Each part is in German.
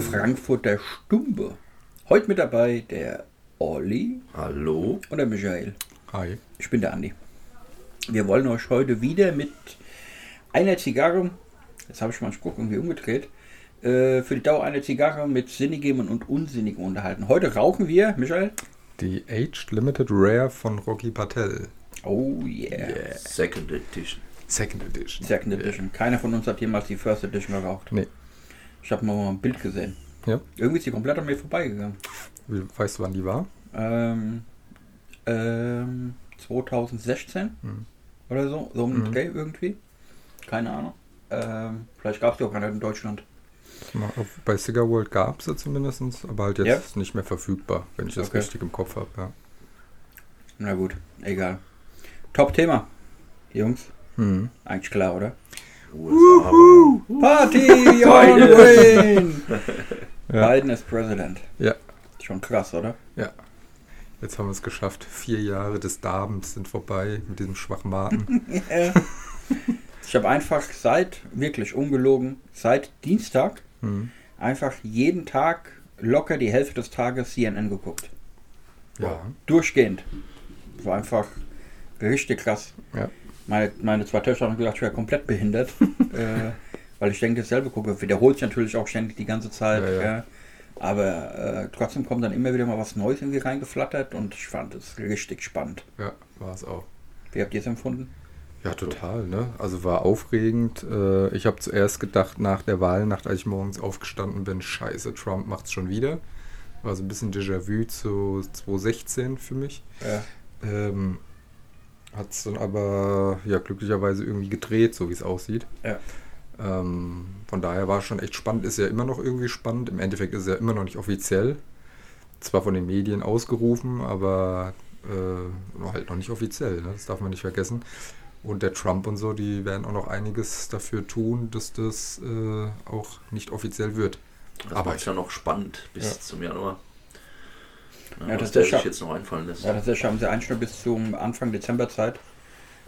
der Frankfurter Stumbe. Heute mit dabei der Olli Hallo. und der Michael. Hi. Ich bin der Andi. Wir wollen euch heute wieder mit einer Zigarre, jetzt habe ich meinen Spruch irgendwie umgedreht, äh, für die Dauer einer Zigarre mit Sinnigem und Unsinnigem unterhalten. Heute rauchen wir, Michael. Die Aged Limited Rare von Rocky Patel. Oh yeah. Second Edition. Second Edition. Second Edition. Keiner von uns hat jemals die First Edition geraucht. Nee. Ich habe mal ein Bild gesehen. Ja. Irgendwie ist die komplett an mir vorbeigegangen. Wie- Weißt du, wann die war? Ähm, ähm, 2016 Mhm. oder so, so den Mhm. Dreh irgendwie. Keine Ahnung. Ähm, vielleicht gab es die auch gar nicht in Deutschland. Bei Cigar World gab es sie zumindest, aber halt jetzt Ja? nicht mehr verfügbar, wenn ich das Okay. richtig im Kopf habe. Ja. Na gut, egal. Top-Thema, Jungs. Mhm. Eigentlich klar, oder? USA, Party on Biden. Wayne! Ja. Biden ist President. ja, Schon krass, oder? jetzt haben wir es geschafft. Vier Jahre des Darbens sind vorbei mit diesem Schwachmaten. Ich habe einfach seit, wirklich ungelogen, seit Dienstag mhm. einfach jeden Tag locker die Hälfte des Tages CNN geguckt. Ja. Durchgehend. War einfach richtig krass. Ja. Meine, meine zwei Töchter haben gedacht, ich wäre komplett behindert. äh, weil ich ständig dasselbe gucke. Wiederholt sich natürlich auch ständig die ganze Zeit. Ja, ja. Ja. Aber äh, trotzdem kommt dann immer wieder mal was Neues irgendwie reingeflattert und ich fand es richtig spannend. Ja, war es auch. Wie habt ihr es empfunden? Ja, total, ne? Also war aufregend. Äh, Ich habe zuerst gedacht, nach der Wahlnacht, als ich morgens aufgestanden bin, scheiße, Trump macht's schon wieder. War so ein bisschen Déjà-vu zu 2016 für mich. Ja. Ähm, Hat es dann aber ja glücklicherweise irgendwie gedreht, so wie es aussieht. Ja. Ähm, von daher war es schon echt spannend, ist ja immer noch irgendwie spannend. Im Endeffekt ist es ja immer noch nicht offiziell. Zwar von den Medien ausgerufen, aber äh, halt noch nicht offiziell, ne? das darf man nicht vergessen. Und der Trump und so, die werden auch noch einiges dafür tun, dass das äh, auch nicht offiziell wird. das Aber ja noch spannend bis Ja. zum Januar. Ja, Ja, das was der ist ja- sich jetzt noch einfallen lässt. Ja, tatsächlich haben sie eigentlich nur bis zum Anfang Dezember Zeit,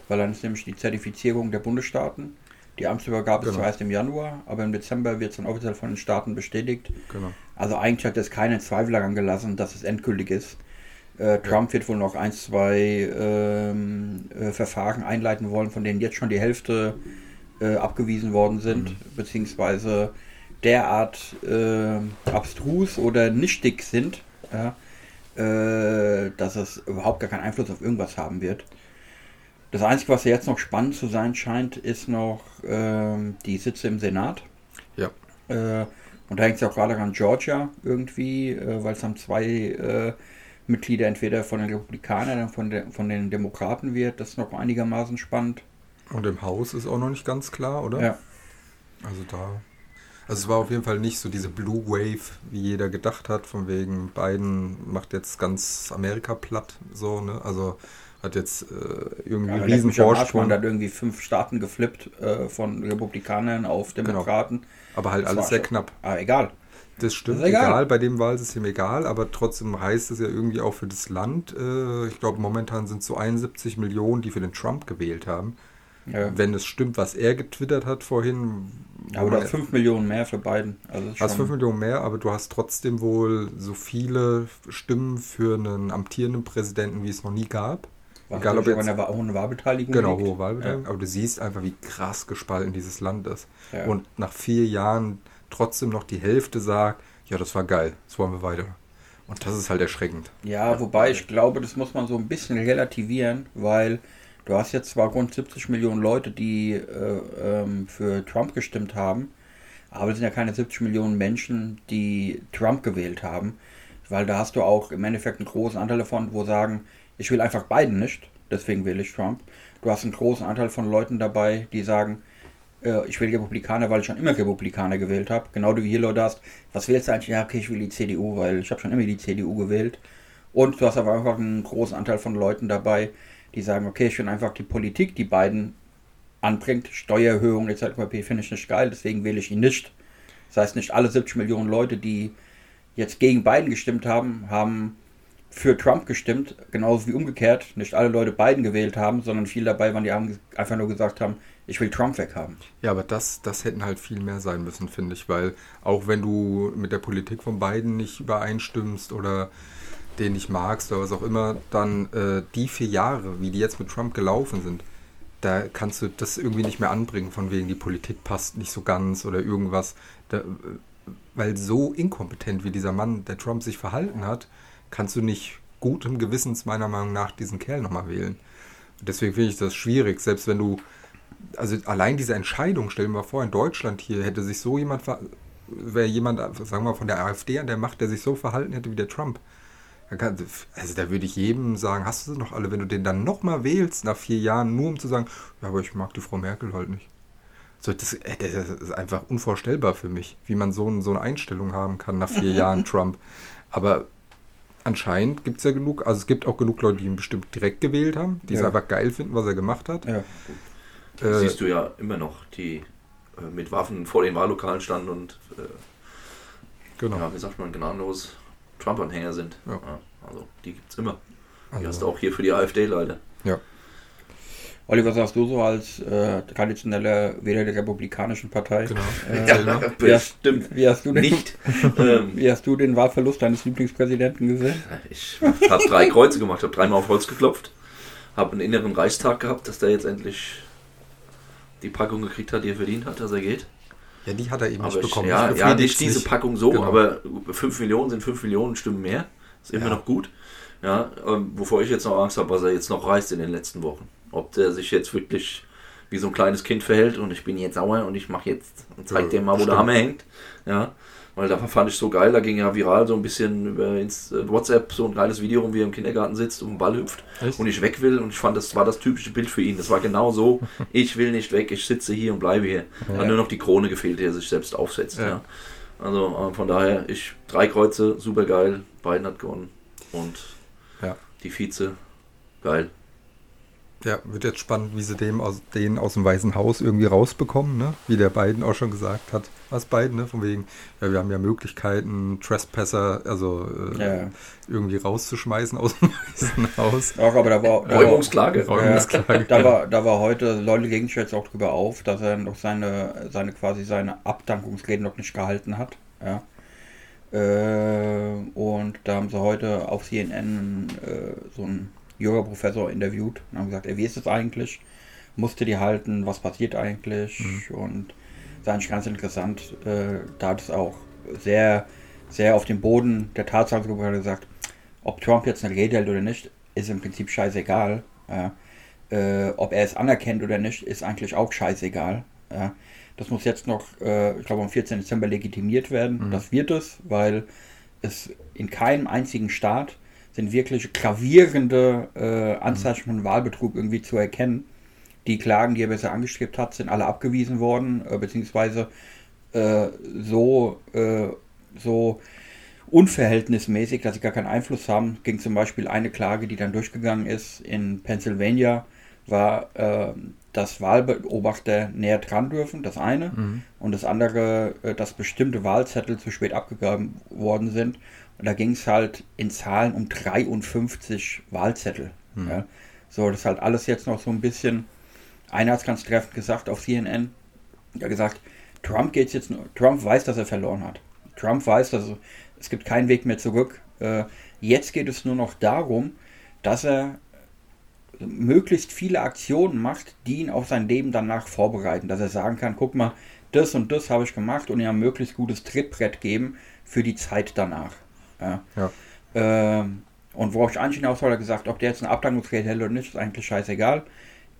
weil dann ist nämlich die Zertifizierung der Bundesstaaten. Die Amtsübergabe ist Genau. zwar erst im Januar, aber im Dezember wird es dann offiziell von den Staaten bestätigt. Genau. Also eigentlich hat es keinen Zweifel daran gelassen, dass es endgültig ist. Äh, Trump wird wohl noch ein, zwei ähm, äh, Verfahren einleiten wollen, von denen jetzt schon die Hälfte äh, abgewiesen worden sind, Mhm. beziehungsweise derart äh, abstrus oder nichtig sind, ja, äh, dass es überhaupt gar keinen Einfluss auf irgendwas haben wird. Das Einzige, was jetzt noch spannend zu sein scheint, ist noch ähm, die Sitze im Senat. Ja. Äh, und da hängt es ja auch gerade an Georgia irgendwie, äh, weil es dann zwei äh, Mitglieder entweder von den Republikanern oder von, der, von den Demokraten wird. Das ist noch einigermaßen spannend. Und im Haus ist auch noch nicht ganz klar, oder? Ja. Also da. Also es war auf jeden Fall nicht so diese Blue Wave, wie jeder gedacht hat, von wegen Biden macht jetzt ganz Amerika platt, so, ne? Also hat jetzt äh, irgendwie Aber leck riesen Vorsprung, Man hat irgendwie fünf Staaten geflippt äh, von Republikanern auf Demokraten. aber halt Das alles sehr schon- knapp. Ah, egal. Das stimmt, Das egal. egal. bei dem Wahlsystem egal, aber trotzdem heißt es ja irgendwie auch für das Land, äh, ich glaube momentan sind es so 71 Millionen, die für den Trump gewählt haben. Ja. Wenn es stimmt, was er getwittert hat vorhin, Aber da man- 5 Millionen mehr für Biden. Also hast schon- 5 Millionen mehr, aber du hast trotzdem wohl so viele Stimmen für einen amtierenden Präsidenten, wie es noch nie gab. was egal, ob auch jetzt- der Wa- hohen Wahlbeteiligung Genau, liegt. hohe Wahlbeteiligung. Aber du siehst einfach, wie krass gespalten dieses Land ist. Ja. Und nach vier Jahren trotzdem noch die Hälfte sagt, ja, das war geil, das wollen wir weiter. Und das ist halt erschreckend. Ja, wobei ich glaube, das muss man so ein bisschen relativieren, weil du hast jetzt zwar rund 70 Millionen Leute, die äh, ähm, für Trump gestimmt haben, aber es sind ja keine 70 Millionen Menschen, die Trump gewählt haben, weil da hast du auch im Endeffekt einen großen Anteil davon, wo sagen, ich will einfach Biden nicht, deswegen wähle ich Trump. Du hast einen großen Anteil von Leuten dabei, die sagen, äh, ich will Republikaner, weil ich schon immer Republikaner gewählt habe. Genau wie hier Leute hast, was wählst du eigentlich? Ja, okay, ich will die CDU, weil ich habe schon immer die CDU gewählt. Und du hast aber einfach einen großen Anteil von Leuten dabei, die sagen, okay, ich finde einfach die Politik, die Biden anbringt, Steuererhöhung etc. finde ich nicht geil, deswegen wähle ich ihn nicht. Das heißt, nicht alle 70 Millionen Leute, die jetzt gegen Biden gestimmt haben, haben für Trump gestimmt, genauso wie umgekehrt. Nicht alle Leute Biden gewählt haben, sondern viele dabei waren, die haben einfach nur gesagt haben, Ich will Trump weghaben. Ja, aber das, das hätten halt viel mehr sein müssen, finde ich, weil auch wenn du mit der Politik von beiden nicht übereinstimmst oder den nicht magst oder was auch immer, dann äh, die vier Jahre, wie die jetzt mit Trump gelaufen sind, da kannst du das irgendwie nicht mehr anbringen, von wegen die Politik passt nicht so ganz oder irgendwas. Da, äh, weil so inkompetent wie dieser Mann, der Trump sich verhalten hat, kannst du nicht gutem Gewissens meiner Meinung nach diesen Kerl nochmal wählen. Und deswegen finde ich das schwierig, selbst wenn du, also allein diese Entscheidung, stellen wir mal vor, in Deutschland hier hätte sich so jemand, wäre jemand, sagen wir mal, von der AfD an der Macht, der sich so verhalten hätte wie der Trump. Da kann, also da würde ich jedem sagen, hast du sie noch alle, wenn du den dann nochmal wählst nach vier Jahren, nur um zu sagen, ja, aber ich mag die Frau Merkel halt nicht. So, das, äh, das ist einfach unvorstellbar für mich, wie man so, so eine Einstellung haben kann nach vier Jahren Trump. Aber anscheinend gibt es ja genug, also es gibt auch genug Leute, die ihn bestimmt direkt gewählt haben, die es Ja. einfach geil finden, was er gemacht hat. Ja. Äh, Siehst du ja immer noch, die äh, mit Waffen vor den Wahllokalen standen und, äh, genau. ja, wie sagt man, gnadenlos Trump-Anhänger sind. Ja. also, die gibt es immer. Die Also- hast du auch hier für die AfD leider. Ja. Olli, was sagst du so als äh, traditioneller Wähler der Republikanischen Partei? Genau. Äh, wie, hast, bestimmt wie, hast du den, nicht. ähm, wie hast du den Wahlverlust deines Lieblingspräsidenten gesehen? ich habe drei Kreuze gemacht, habe dreimal auf Holz geklopft, habe einen inneren Reichstag gehabt, dass der jetzt endlich die Packung gekriegt hat, die er verdient hat, dass er geht. Ja, die hat er eben Aber nicht ich, bekommen. ja, ja, nicht diese sich. Packung so, Genau. aber 5 Millionen sind 5 Millionen Stimmen mehr. Ist immer Ja. noch gut. Ja, ähm, wovor ich jetzt noch Angst habe, was er jetzt noch reißt in den letzten Wochen. Ob der sich jetzt wirklich wie so ein kleines Kind verhält und ich bin jetzt sauer und ich mache jetzt und zeig Ja, dir mal, wo der stimmt. Hammer hängt. Ja, weil da fand ich so geil, da ging ja viral so ein bisschen über äh, WhatsApp so ein geiles Video rum, wie er im Kindergarten sitzt und einen Ball hüpft Echt? und ich weg will und ich fand, das war das typische Bild für ihn. Das war genau so, ich will nicht weg, ich sitze hier und bleibe hier. Hat nur noch die Krone gefehlt, die er sich selbst aufsetzt. Ja. Ja. Also äh, von daher, ich drei Kreuze, super geil, Biden hat gewonnen und Ja. die Vize, geil. Ja, wird jetzt spannend, wie sie dem aus, den aus dem Weißen Haus irgendwie rausbekommen, ne? Wie der Biden auch schon gesagt hat. Was Biden, ne? Von wegen, ja, wir haben ja Möglichkeiten, Trespasser, also äh, Ja. irgendwie rauszuschmeißen aus dem Weißen Haus. Auch, aber da war, da war, Räumungsklage. Räumungsklage. da war, da war heute, Leute legen sich jetzt auch drüber auf, dass er noch seine, seine quasi seine Abdankungsrede noch nicht gehalten hat. Ja. Äh, und da haben sie heute auf CNN äh, so einen Yoga-Professor interviewt und haben gesagt, ey, wie ist es eigentlich? Musste die halten? Was passiert eigentlich? Und das ist eigentlich ganz interessant. Äh, da hat es auch sehr, sehr auf den Boden der Tatsache gesagt, ob Trump jetzt eine Rede hält oder nicht, ist im Prinzip scheißegal. Ja. Äh, ob er es anerkennt oder nicht, ist eigentlich auch scheißegal. Das muss jetzt noch, äh, ich glaube, am 14. Dezember legitimiert werden. Das wird es, weil es in keinem einzigen Staat sind wirklich gravierende äh, Anzeichen von Wahlbetrug irgendwie zu erkennen. Die Klagen, die er bisher angestrebt hat, sind alle abgewiesen worden, äh, beziehungsweise äh, so, äh, so unverhältnismäßig, dass sie gar keinen Einfluss haben. Ging zum Beispiel eine Klage, die dann durchgegangen ist in Pennsylvania, war, äh, dass Wahlbeobachter näher dran dürfen, das eine. Und das andere, äh, dass bestimmte Wahlzettel zu spät abgegeben worden sind. Und da ging es halt in Zahlen um 53 Wahlzettel. Ja. So, das ist halt alles jetzt noch so ein bisschen. Einer hat es ganz treffend gesagt auf CNN. Er hat gesagt, Trump geht's jetzt nur, Trump weiß, dass er verloren hat. Trump weiß, dass es, es gibt keinen Weg mehr zurück. Äh, jetzt geht es nur noch darum, dass er möglichst viele Aktionen macht, die ihn auf sein Leben danach vorbereiten. Dass er sagen kann, guck mal, das und das habe ich gemacht und ihm ein möglichst gutes Trittbrett geben für die Zeit danach. Ja. Ja. Ähm, und worauf ich eigentlich hinaus wollte, gesagt, ob der jetzt eine Abdankungsgeld hält oder nicht, ist eigentlich scheißegal.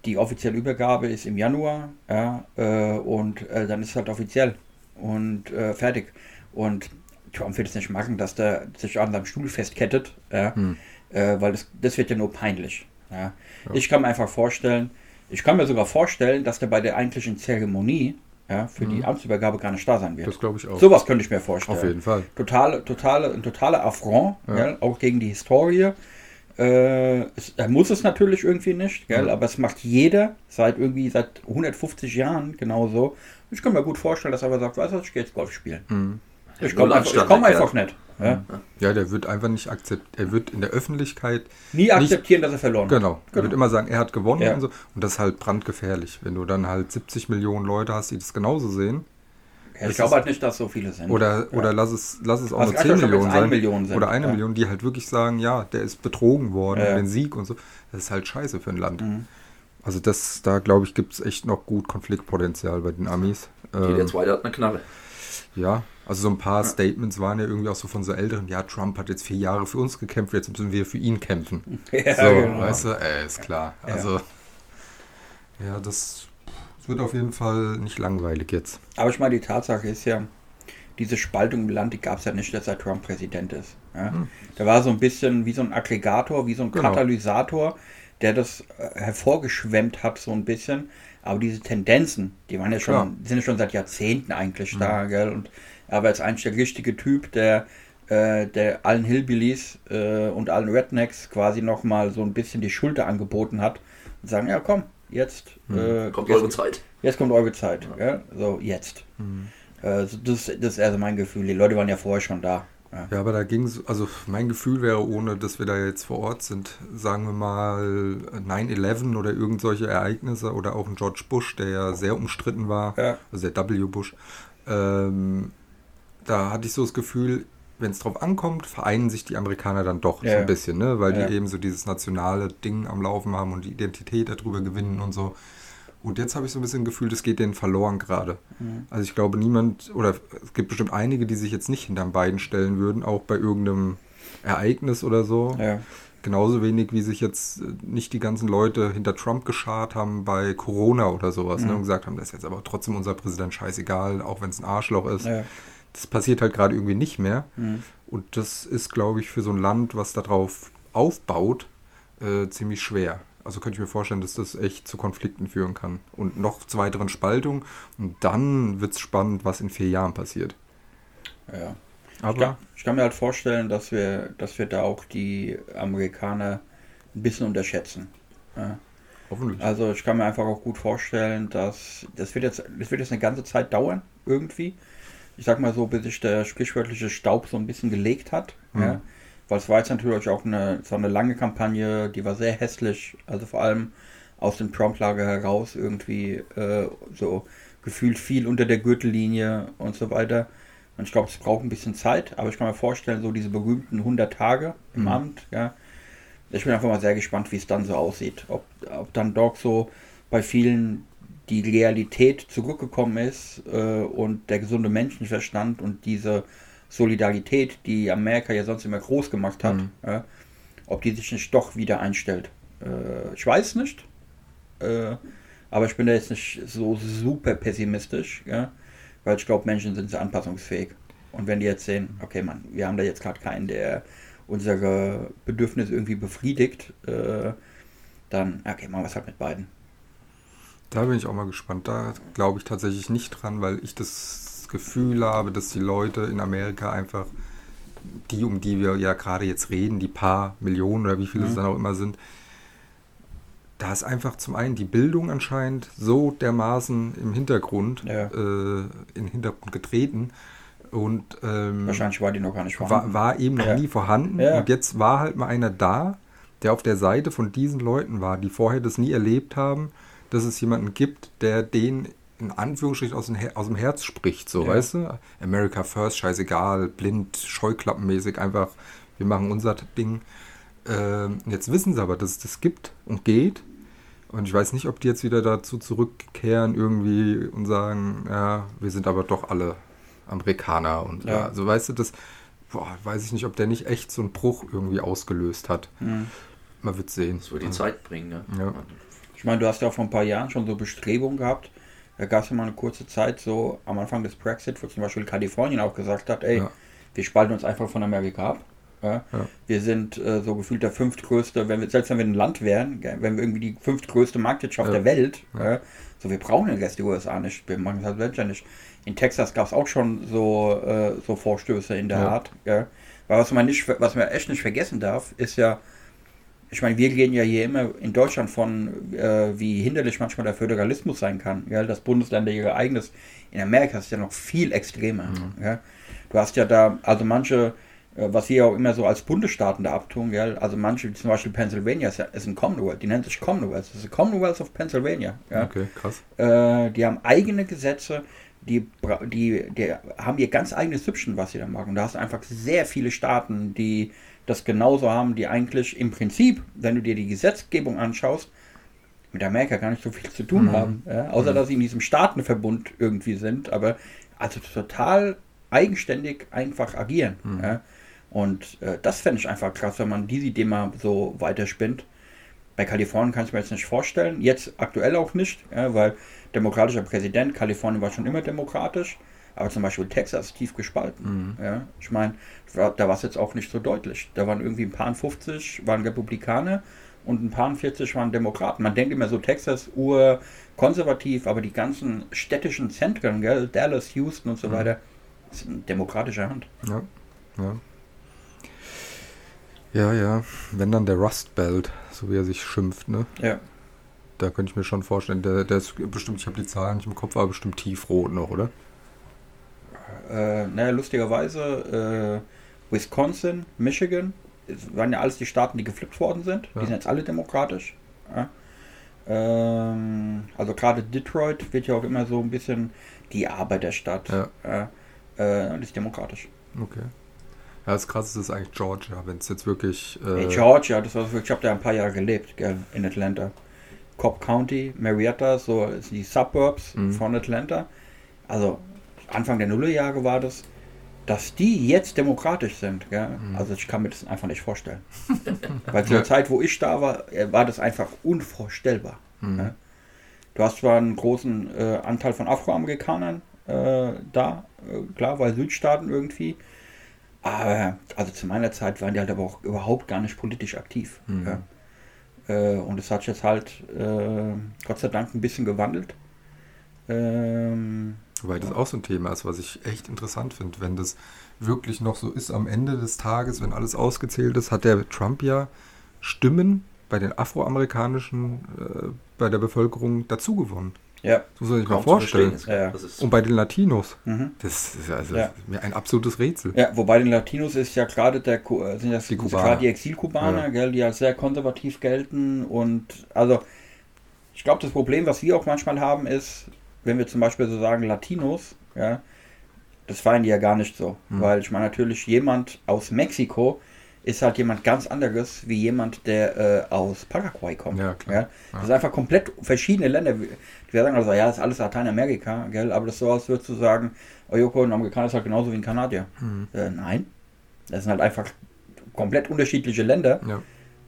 Die offizielle Übergabe ist im Januar ja, äh, und äh, dann ist es halt offiziell und äh, fertig. Und Trump wird es nicht machen, dass der sich an seinem Stuhl festkettet, ja, Hm. äh, weil das, das wird ja nur peinlich. Ja. Ich kann mir einfach vorstellen, ich kann mir sogar vorstellen, dass der bei der eigentlichen Zeremonie ja, für die Amtsübergabe gar nicht da sein wird. Das glaube ich auch. Sowas könnte ich mir vorstellen. Auf jeden Fall. Totale, totale, ein totaler Affront, Ja. gell? auch gegen die Historie. Äh, es, er muss es natürlich irgendwie nicht, gell? Ja. aber es macht jeder seit irgendwie seit 150 Jahren genauso. Ich kann mir gut vorstellen, dass er aber sagt, weißt du, was, ich gehe jetzt Golf spielen. Mhm. Ich komme einfach, ich komm einfach nicht. Ja? Ja, der wird einfach nicht akzeptieren. Er wird in der Öffentlichkeit Nie akzeptieren, dass er verloren hat. Genau. Er wird immer sagen, er hat gewonnen Ja. und so. Und das ist halt brandgefährlich. Wenn du dann halt 70 Millionen Leute hast, die das genauso sehen. Ja, ich glaube halt nicht, dass so viele sind. Oder, ja. oder lass es, lass es auch Also nur ich 10 sag schon, Millionen sein. Million sind, oder eine ja. Million, die halt wirklich sagen, ja, der ist betrogen worden, Ja. den Sieg und so. Das ist halt scheiße für ein Land. Mhm. Also das, da glaube ich, gibt es echt noch gut Konfliktpotenzial bei den Amis. Die Ähm, der zweite hat eine Knarre. ja, also so ein paar Statements waren ja irgendwie auch so von so Älteren, ja, Trump hat jetzt vier Jahre für uns gekämpft, jetzt müssen wir für ihn kämpfen. ja, so, genau. weißt du, äh, ist klar. Ja. Also, ja, das, das wird auf jeden Fall nicht langweilig jetzt. Aber ich meine, die Tatsache ist ja, diese Spaltung im Land, die gab es ja nicht, dass er Trump Präsident ist. Ja? Da war so ein bisschen wie so ein Aggregator, wie so ein Genau. Katalysator, der das äh, hervorgeschwemmt hat, so ein bisschen. Aber diese Tendenzen, die waren ja schon, Klar. die sind ja schon seit Jahrzehnten eigentlich da, gell? Und er war jetzt eigentlich der richtige Typ, der, äh, der allen Hillbillies äh, und allen Rednecks quasi nochmal so ein bisschen die Schulter angeboten hat und sagen, ja komm, jetzt äh, Kommt jetzt, eure Zeit. Jetzt kommt eure Zeit. Ja. So, jetzt. Äh, so, das, das ist also mein Gefühl. Die Leute waren ja vorher schon da. Ja. Ja, aber da ging es, also mein Gefühl wäre, ohne dass wir da jetzt vor Ort sind, sagen wir mal 9-11 oder irgend solche Ereignisse oder auch ein George Bush, der ja sehr umstritten war, Ja. also der W. Bush, ähm, da hatte ich so das Gefühl, wenn es drauf ankommt, vereinen sich die Amerikaner dann doch so Ja. ein bisschen, ne? weil Ja. die eben so dieses nationale Ding am Laufen haben und die Identität darüber gewinnen und so. Und jetzt habe ich so ein bisschen Gefühl, das geht denen verloren gerade. Mhm. Also ich glaube niemand, oder es gibt bestimmt einige, die sich jetzt nicht hinterm beiden stellen würden, auch bei irgendeinem Ereignis oder so. Ja. Genauso wenig, wie sich jetzt äh, nicht die ganzen Leute hinter Trump geschart haben bei Corona oder sowas ne, Mhm. und gesagt haben, das ist jetzt aber trotzdem unser Präsident scheißegal, auch wenn es ein Arschloch ist. Ja. Das passiert halt gerade irgendwie nicht mehr. Mhm. Und das ist, glaube ich, für so ein Land, was darauf aufbaut, äh, ziemlich schwer. Also könnte ich mir vorstellen, dass das echt zu Konflikten führen kann. Und noch zu weiteren Spaltungen. Und dann wird es spannend, was in vier Jahren passiert. ja. Ich, Aber kann, ich kann mir halt vorstellen, dass wir, dass wir da auch die Amerikaner ein bisschen unterschätzen. Ja. hoffentlich. Also ich kann mir einfach auch gut vorstellen, dass das wird jetzt, das wird jetzt eine ganze Zeit dauern, irgendwie. Ich sag mal so, bis sich der sprichwörtliche Staub so ein bisschen gelegt hat. Mhm. Ja. Weil es war jetzt natürlich auch eine, so eine lange Kampagne, die war sehr hässlich. Also vor allem aus dem Trump-Lager heraus irgendwie äh, so gefühlt viel unter der Gürtellinie und so weiter. Und ich glaube, es braucht ein bisschen Zeit, aber ich kann mir vorstellen, so diese berühmten 100 Tage im Mhm. Amt, ja. Ich bin einfach mal sehr gespannt, wie es dann so aussieht. Ob, ob dann doch so bei vielen die Realität zurückgekommen ist äh, und der gesunde Menschenverstand und diese Solidarität, die Amerika ja sonst immer groß gemacht hat, Mhm. ja, ob die sich nicht doch wieder einstellt. Äh, ich weiß nicht. Äh, aber ich bin da jetzt nicht so super pessimistisch, ja, weil ich glaube, Menschen sind sehr anpassungsfähig. Und wenn die jetzt sehen, okay, Mann, wir haben da jetzt gerade keinen, der unsere Bedürfnisse irgendwie befriedigt, äh, dann, okay, machen wir es halt mit beiden. Da bin ich auch mal gespannt. Da glaube ich tatsächlich nicht dran, weil ich das Gefühl habe, dass die Leute in Amerika einfach, die, um die wir ja gerade jetzt reden, die paar Millionen oder wie viele es Mhm. dann auch immer sind, da ist einfach zum einen die Bildung anscheinend so dermaßen im Hintergrund, Ja. äh, in den Hintergrund getreten und ähm, Wahrscheinlich war die noch gar nicht war, vorhanden. war eben noch Ja. nie vorhanden. Ja. Und jetzt war halt mal einer da, der auf der Seite von diesen Leuten war, die vorher das nie erlebt haben, dass es jemanden gibt, der den in Anführungsstrichen aus dem, Her aus dem Herz spricht, so, Ja. weißt du? America first, scheißegal, blind, scheuklappenmäßig, einfach, wir machen unser Ding. Ähm, jetzt wissen sie aber, dass es das gibt und geht. Und ich weiß nicht, ob die jetzt wieder dazu zurückkehren irgendwie und sagen, ja, wir sind aber doch alle Amerikaner und Ja. ja. also weißt du, das boah, weiß ich nicht, ob der nicht echt so einen Bruch irgendwie ausgelöst hat. Mhm. Man wird sehen. Das wird die Zeit bringen, ne? Ja. Ich meine, du hast ja vor ein paar Jahren schon so Bestrebungen gehabt. Da gab es ja mal eine kurze Zeit so am Anfang des Brexit, wo zum Beispiel Kalifornien auch gesagt hat, ey, Ja. wir spalten uns einfach von Amerika ab. Ja? Ja. Wir sind äh, so gefühlt der fünftgrößte, wenn wir, selbst wenn wir ein Land wären, wenn wir irgendwie die fünftgrößte Marktwirtschaft der Welt, so wir brauchen den Rest der USA nicht, wir machen das selbstständig. In Texas gab es auch schon so, äh, so Vorstöße in der. Art. Weil was man nicht, was man echt nicht vergessen darf, ist ja, ich meine, wir reden ja hier immer in Deutschland von, äh, wie hinderlich manchmal der Föderalismus sein kann, ja, dass Bundesländer ihr eigenes, in Amerika ist es ja noch viel extremer. Ja. Du hast ja da, also manche, äh, was wir auch immer so als Bundesstaaten da abtun, ja, also manche, wie zum Beispiel Pennsylvania, ist, ja, ist ein Commonwealth, die nennt sich Commonwealth, das ist ein Commonwealth of Pennsylvania. Ja. Okay, krass. Äh, die haben eigene Gesetze, die, die, die haben ihr ganz eigenes Süppchen, was sie da machen. Da hast du einfach sehr viele Staaten, die das genauso haben, die eigentlich im Prinzip, wenn du dir die Gesetzgebung anschaust, mit Amerika gar nicht so viel zu tun haben. Ja? Außer dass sie in diesem Staatenverbund irgendwie sind, aber also total eigenständig einfach agieren. Ja? Und äh, das fände ich einfach krass, wenn man diese Idee mal so weiterspinnt. Bei Kalifornien kann ich mir jetzt nicht vorstellen. Jetzt aktuell auch nicht, ja, weil demokratischer Präsident, Kalifornien war schon immer demokratisch, aber zum Beispiel Texas tief gespalten. Ja. Ich meine, da war es jetzt auch nicht so deutlich. Da waren irgendwie ein paar 50 waren Republikaner und ein paar 40 waren Demokraten. Man denkt immer so, Texas urkonservativ, aber die ganzen städtischen Zentren, gell, Dallas, Houston und so weiter, sind in demokratischer Hand. Ja, ja. Ja, ja. Wenn dann der Rust Belt, so wie er sich schimpft, ne? Ja. Da könnte ich mir schon vorstellen, der, der ist bestimmt, ich habe die Zahlen nicht im Kopf, aber bestimmt tiefrot noch, oder? Äh, naja, lustigerweise, äh, Wisconsin, Michigan, es waren ja alles die Staaten, die geflippt worden sind. Ja. Die sind jetzt alle demokratisch. Ja. Ähm, also gerade Detroit wird ja auch immer so ein bisschen die Arbeiterstadt. Ja. Äh, die ist demokratisch. Okay. Ja, das krasseste ist eigentlich Georgia, wenn es jetzt wirklich. Hey, Äh, Georgia, das war wirklich, ich habe da ein paar Jahre gelebt, gell, in Atlanta. Cobb County, Marietta, so die Suburbs Mhm. von Atlanta. Also Anfang der Nullerjahre war das, dass die jetzt demokratisch sind. Mhm. Also ich kann mir das einfach nicht vorstellen. Weil zu der Zeit, wo ich da war, äh, war das einfach unvorstellbar. Mhm. Ja? Du hast zwar einen großen äh, Anteil von Afroamerikanern äh, da, äh, klar, weil Südstaaten irgendwie. Aber also zu meiner Zeit waren die halt aber auch überhaupt gar nicht politisch aktiv. Mhm. Ja. Äh, und es hat sich jetzt halt äh, Gott sei Dank ein bisschen gewandelt. Ähm, Wobei das auch so ein Thema ist, was ich echt interessant finde. Wenn das wirklich noch so ist am Ende des Tages, wenn alles ausgezählt ist, hat der Trump ja Stimmen bei den afroamerikanischen, äh, bei der Bevölkerung dazu gewonnen. ja. Das muss man sich mal Kaum verstehen vorstellen. ist. Ja. Das ist Und bei den Latinos. Mhm. Das ist also Ja. mir ein absolutes Rätsel. Ja, wobei den Latinos ist ja gerade der äh, sind das Die Kubaner. gerade die Exilkubaner, Ja. gell, die als sehr konservativ gelten und also ich glaube das Problem, was wir auch manchmal haben, ist, wenn wir zum Beispiel so sagen Latinos, ja, das feiern die ja gar nicht so, Hm. weil ich meine natürlich jemand aus Mexiko ist halt jemand ganz anderes wie jemand, der äh, aus Paraguay kommt. Ja, klar. Ja? Ja. Das sind einfach komplett verschiedene Länder. Wir sagen also, ja, das ist alles Lateinamerika, gell? aber das ist so, als würdest du sagen, Oyoko, ein Amerikaner ist halt genauso wie ein Kanadier. Hm. Äh, nein, das sind halt einfach komplett unterschiedliche Länder. Ja.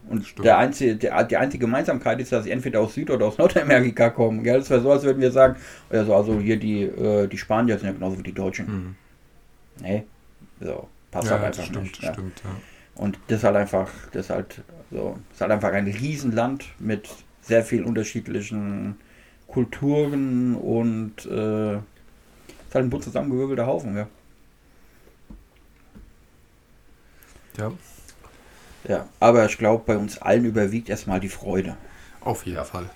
Und Stimmt. der einzige, der, die einzige Gemeinsamkeit ist, dass sie entweder aus Süd- oder aus Nordamerika kommen. Gell? Das wäre so, als würden wir sagen, also, also hier die, äh, die Spanier sind ja genauso wie die Deutschen. Hm. Nee, so, passt Ja, halt ja, einfach stimmt, nicht. Ja. stimmt. Ja. Und das ist halt einfach, das ist halt so, ist halt einfach ein Riesenland mit sehr vielen unterschiedlichen Kulturen und äh, ist halt ein bunt zusammengewürfelter Haufen, ja. ja, Ja, aber ich glaube, bei uns allen überwiegt erstmal die Freude. auf jeden Fall.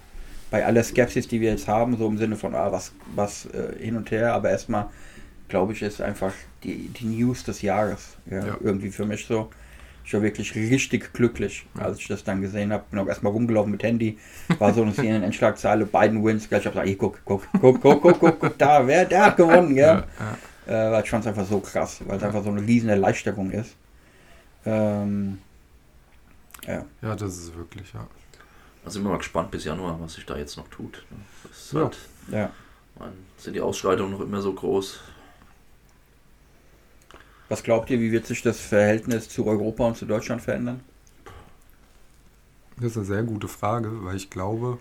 Bei aller Skepsis, die wir jetzt haben, so im Sinne von, ah, was, was äh, hin und her, aber erstmal, glaube ich, ist einfach die, die News des Jahres. Ja, Ja. Irgendwie für mich so. Ich war wirklich richtig glücklich, als ich das dann gesehen habe. Bin auch erstmal rumgelaufen mit Handy. War so eine CNN-Endschlagzeile, Biden wins. Gleich habe ich gesagt, ey, guck, guck, guck, guck, guck, guck, guck, da, wer, der hat gewonnen, gell? Ja, Äh, weil ich fand es einfach so krass, weil es einfach so eine riesen Erleichterung ist. Ähm, ja. ja, das ist wirklich, ja. Also sind wir mal gespannt bis Januar, was sich da jetzt noch tut. ne? Ja. halt, ja. man, sind die Ausschreitungen noch immer so groß? Was glaubt ihr, wie wird sich das Verhältnis zu Europa und zu Deutschland verändern? Das ist eine sehr gute Frage, weil ich glaube,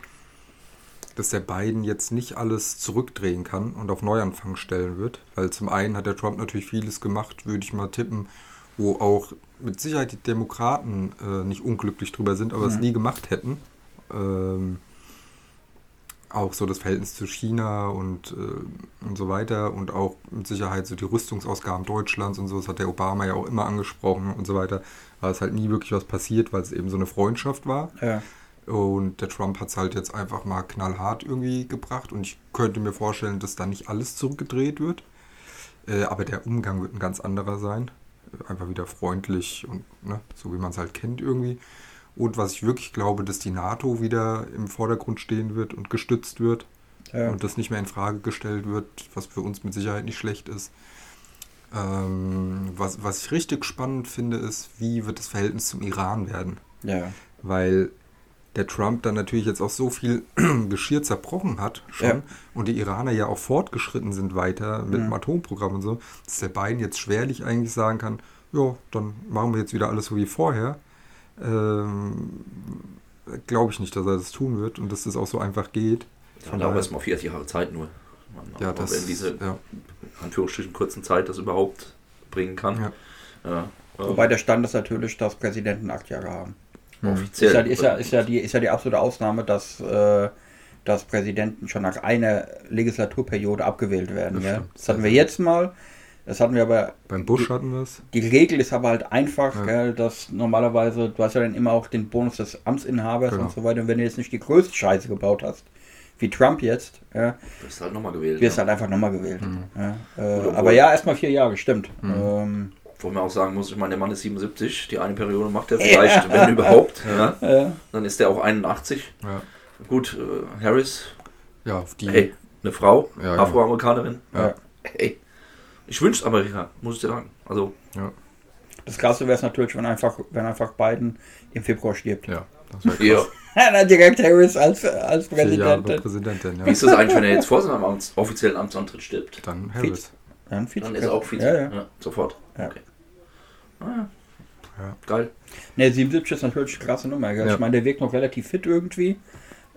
dass der Biden jetzt nicht alles zurückdrehen kann und auf Neuanfang stellen wird. Weil zum einen hat der Trump natürlich vieles gemacht, würde ich mal tippen, wo auch mit Sicherheit die Demokraten äh, nicht unglücklich drüber sind, aber es Mhm. nie gemacht hätten. Ähm, auch so das Verhältnis zu China und, äh, und so weiter und auch mit Sicherheit so die Rüstungsausgaben Deutschlands und so, das hat der Obama ja auch immer angesprochen und so weiter, war es halt nie wirklich was passiert, weil es eben so eine Freundschaft war. Ja. Und der Trump hat es halt jetzt einfach mal knallhart irgendwie gebracht und ich könnte mir vorstellen, dass da nicht alles zurückgedreht wird. Äh, aber der Umgang wird ein ganz anderer sein. Einfach wieder freundlich und ne, so wie man es halt kennt irgendwie. Und was ich wirklich glaube, dass die NATO wieder im Vordergrund stehen wird und gestützt wird Ja. und das nicht mehr in Frage gestellt wird, was für uns mit Sicherheit nicht schlecht ist. Ähm, was, was ich richtig spannend finde, ist, wie wird das Verhältnis zum Iran werden? ja. Weil der Trump dann natürlich jetzt auch so viel Geschirr zerbrochen hat schon Ja. und die Iraner ja auch fortgeschritten sind weiter mit dem Atomprogramm und so, dass der Biden jetzt schwerlich eigentlich sagen kann, ja, dann machen wir jetzt wieder alles so wie vorher. Ähm, Glaube ich nicht, dass er das tun wird und dass das auch so einfach geht. Ja, Von da haben erstmal vier Jahre Zeit nur. Man, Ja, das, in diese ja, Anführungsstrichen kurzen Zeit das überhaupt bringen kann. ja. Ja. ähm, Wobei der Stand ist natürlich, dass Präsidenten acht Jahre haben. Offiziell. Ist ja, ist, ja, ist, ja die, ist ja die absolute Ausnahme, dass, äh, dass Präsidenten schon nach einer Legislaturperiode abgewählt werden. Das Ja? Das hatten wir jetzt mal. Das hatten wir aber. Beim Bush hatten wir es. Die Regel ist aber halt einfach, Ja. gell, dass normalerweise, du hast ja dann immer auch den Bonus des Amtsinhabers Genau. und so weiter. Und wenn du jetzt nicht die größte Scheiße gebaut hast, wie Trump jetzt, ja, ist halt nochmal gewählt. wirst du ja. halt einfach nochmal gewählt. Mhm. Ja, äh, aber ja, erstmal vier Jahre, stimmt. Ähm, Wo man auch sagen muss, ich meine, der Mann ist 77, die eine Periode macht er vielleicht, wenn überhaupt. Ja. äh, Dann ist er auch 81. Ja, Gut, äh, Harris, ja auf die. hey, eine Frau, Ja, ja. Afroamerikanerin. ja. Hey, ich wünsche Amerika, muss ich dir sagen. Also, Ja, Das Krasse wäre es natürlich, wenn einfach, wenn einfach Biden im Februar stirbt. ja, das wäre ja. krass. Dann direkt Harris als, als Vier Jahre Präsidentin. Präsidentin, Wie ja. ist das eigentlich, wenn er jetzt vor seinem Amts offiziellen Amtsantritt stirbt? Dann Harris. Dann, Vize Dann ist er auch Vize. Ja, ja. Ja, sofort. Ja. Okay. Ah, Ja. Geil. Ne, 77 ist natürlich eine krasse Nummer. Gell? Ja. Ich meine, der wirkt noch relativ fit irgendwie.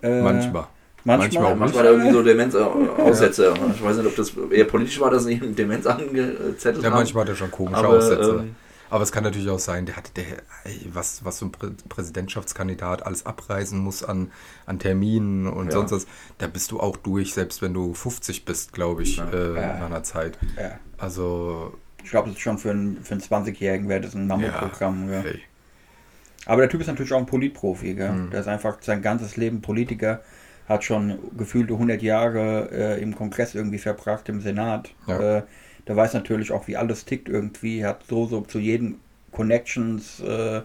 Äh, Manchmal. Manchmal. Manchmal auch Manchmal hat er irgendwie so Demenzaussätze. Ich weiß nicht, ob das eher politisch war, dass ihm Demenz angezettelt Ja, haben. manchmal hat er schon komische Aber, Aussätze. ähm, Aber es kann natürlich auch sein, der hat der, ey, was, was so ein Prä Präsidentschaftskandidat alles abreisen muss an, an Terminen und Ja. sonst was, da bist du auch durch, selbst wenn du 50 bist, glaube ich, Ja. äh, Ja. nach einer Zeit. Ja. Also, Ich glaube, das ist schon für einen, für einen 20-Jährigen wäre das ein Mammutprogramm. gell? hey. Aber der Typ ist natürlich auch ein Politprofi. Gell? Mhm. Der ist einfach sein ganzes Leben Politiker, hat schon gefühlte 100 Jahre äh, im Kongress irgendwie verbracht, im Senat. Ja. Äh, der weiß natürlich auch, wie alles tickt irgendwie, hat so, so zu jedem Connections. Äh,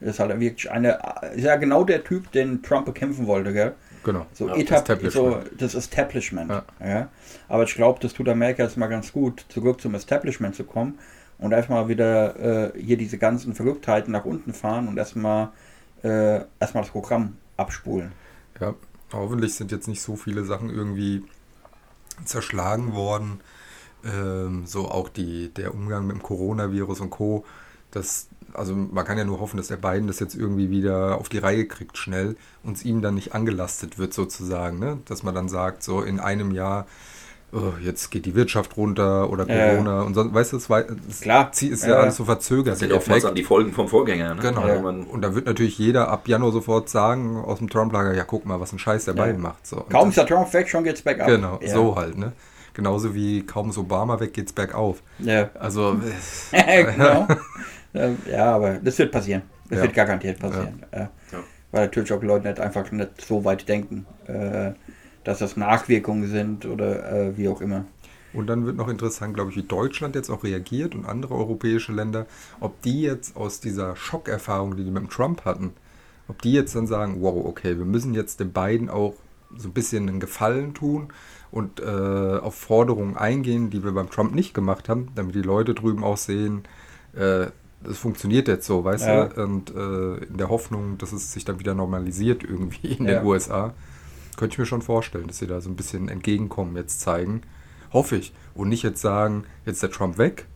ist halt wirklich eine, ist ja genau der Typ, den Trump bekämpfen wollte, gell? Genau. So, Ja, Establishment. so das Establishment. Ja. Ja. Aber ich glaube, das tut Amerika jetzt mal ganz gut, zurück zum Establishment zu kommen und erstmal wieder äh, hier diese ganzen Verrücktheiten nach unten fahren und erstmal äh, erstmal das Programm abspulen. Ja, hoffentlich sind jetzt nicht so viele Sachen irgendwie zerschlagen worden. Ähm, so auch die, der Umgang mit dem Coronavirus und Co. Das, also man kann ja nur hoffen, dass der Biden das jetzt irgendwie wieder auf die Reihe kriegt schnell und es ihm dann nicht angelastet wird sozusagen. Ne? Dass man dann sagt, so in einem Jahr, oh, jetzt geht die Wirtschaft runter oder Ja, ja. Corona und sonst, weißt du, das, wei- das Klar. Ist Ja, ja, ja. alles so verzögert. Das sind oftmals dann die Folgen vom Vorgänger. Ne? Genau. Man, Und da wird natürlich jeder ab Januar sofort sagen, aus dem Trump-Lager, ja, guck mal, was ein Scheiß der Ja. Biden macht. So. Kaum ist der Trump weg, schon geht's bergab. Genau, ja. so halt, ne? Genauso wie kaum ist Obama weg, geht's bergauf. Ja, Also, genau. Äh, ja, aber das wird passieren. Das Ja. wird garantiert passieren. Ja. Weil natürlich auch Leute nicht einfach nicht so weit denken, äh, dass das Nachwirkungen sind oder äh, wie auch immer. und dann wird noch interessant, glaube ich, wie Deutschland jetzt auch reagiert und andere europäische Länder, ob die jetzt aus dieser Schockerfahrung, die die mit dem Trump hatten, ob die jetzt dann sagen, wow, okay, wir müssen jetzt den beiden auch so ein bisschen einen Gefallen tun und äh, auf Forderungen eingehen, die wir beim Trump nicht gemacht haben, damit die Leute drüben auch sehen, äh, das funktioniert jetzt so, weißt Ja. du? Und äh, in der Hoffnung, dass es sich dann wieder normalisiert irgendwie in Ja. den USA, könnte ich mir schon vorstellen, dass sie da so ein bisschen entgegenkommen jetzt zeigen. Hoffe ich. Und nicht jetzt sagen, jetzt ist der Trump weg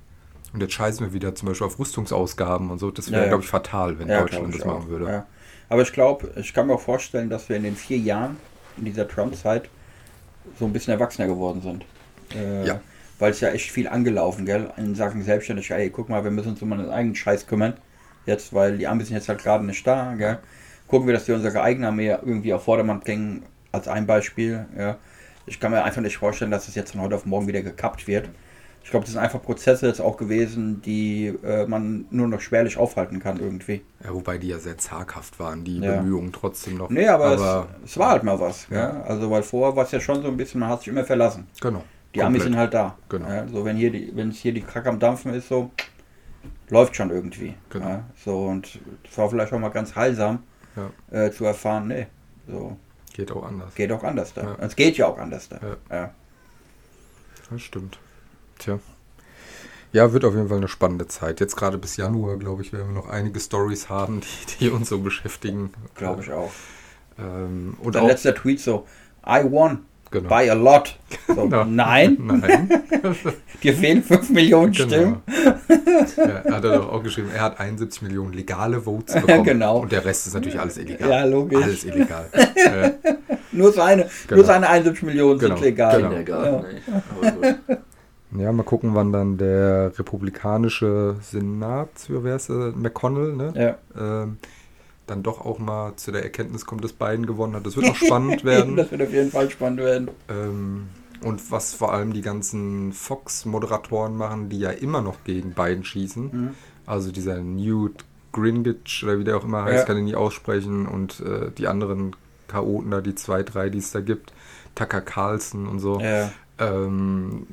und jetzt scheißen wir wieder zum Beispiel auf Rüstungsausgaben und so. Das wäre, Ja, glaube ich, fatal, wenn Deutschland das machen auch. würde. Ja. Aber ich glaube, ich kann mir auch vorstellen, dass wir in den vier Jahren in dieser Trump-Zeit so ein bisschen erwachsener geworden sind. Äh, Ja. Weil es ja echt viel angelaufen, gell? In Sachen Selbstständigkeit. Ey, guck mal, wir müssen uns um unseren eigenen Scheiß kümmern. Jetzt, weil die Amis sind jetzt halt gerade nicht da, gell? Gucken wir, dass wir unsere eigene Armee irgendwie auf Vordermann bringen. als ein Beispiel. Ja. Ich kann mir einfach nicht vorstellen, dass es jetzt von heute auf morgen wieder gekappt wird. Ich glaube, das sind einfach Prozesse jetzt auch gewesen, die äh, man nur noch schwerlich aufhalten kann irgendwie. Ja, wobei die ja sehr zaghaft waren, die Ja. Bemühungen trotzdem noch. Nee, aber, aber es, es war halt mal was. Ja. Ja. Also, weil vorher war es ja schon so ein bisschen, man hat sich immer verlassen. genau. Die Amis komplett. sind halt da. Genau. Ja, so, wenn hier die, wenn es hier die Kacke am Dampfen ist, so läuft schon irgendwie. Genau. Ja, so und es war vielleicht auch mal ganz heilsam Ja. äh, zu erfahren, nee, so Geht auch anders. geht auch anders da. Es geht ja auch anders da. Ja. Ja. Das stimmt. Tja. Ja, wird auf jeden Fall eine spannende Zeit. Jetzt gerade bis Januar, glaube ich, werden wir noch einige Stories haben, die, die uns so beschäftigen. Glaube ich auch. Ähm, und Dein auch, letzter Tweet so, I won genau. by a lot. So, Ja. Nein, Nein. dir fehlen 5 Millionen Stimmen. Genau. ja, er hat er doch auch geschrieben, er hat 71 Millionen legale Votes bekommen. Genau. Und der Rest ist natürlich alles illegal. Ja, logisch. Alles illegal. äh, Nur seine, Genau. nur seine 71 Millionen Genau. sind legal. Genau. Egal, Ja. ja, mal gucken, wann dann der republikanische Senat, wer ist? McConnell, ne? Ja. ähm, dann doch auch mal zu der Erkenntnis kommt, dass Biden gewonnen hat. Das wird auch spannend werden. Das wird auf jeden Fall spannend werden. ähm, und was vor allem die ganzen Fox-Moderatoren machen, die ja immer noch gegen Biden schießen. Mhm. Also dieser Newt Gingrich oder wie der auch immer heißt, Ja. kann ich nie aussprechen. Und äh, die anderen Chaoten da, die zwei, drei, die es da gibt. Tucker Carlson und so. Ja. Ähm,